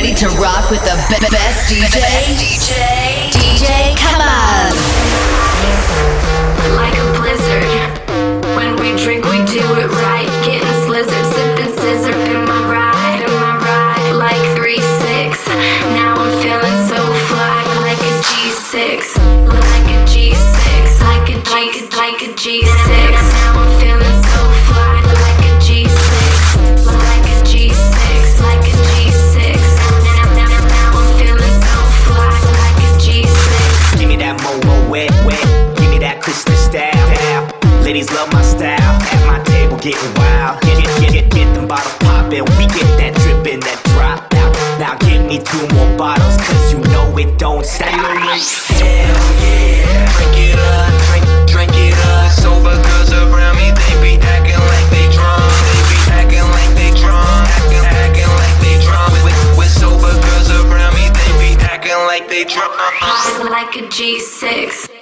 ready to rock with the be- best DJ? DJ, DJ, come on! Like a blizzard. When we drink, we do it right. Getting slizzard, sipping sizzurp in my ride, in my ride. Like three six. Now I'm feeling so fly, like a G6, like a G6, like a G, like a G6. Ladies love my style. At my table getting wild. Get, get, get, get, get them bottles poppin'. We get that drippin', that drop. Now, now give me two more bottles, cause you know it don't stop. Hell yeah, drink it up, drink, drink it up. Sober girls around me, they be acting like they drunk. They be acting like they drunk, acting, acting like they drunk. With, with sober girls around me, they be acting like they drunk. like a G6.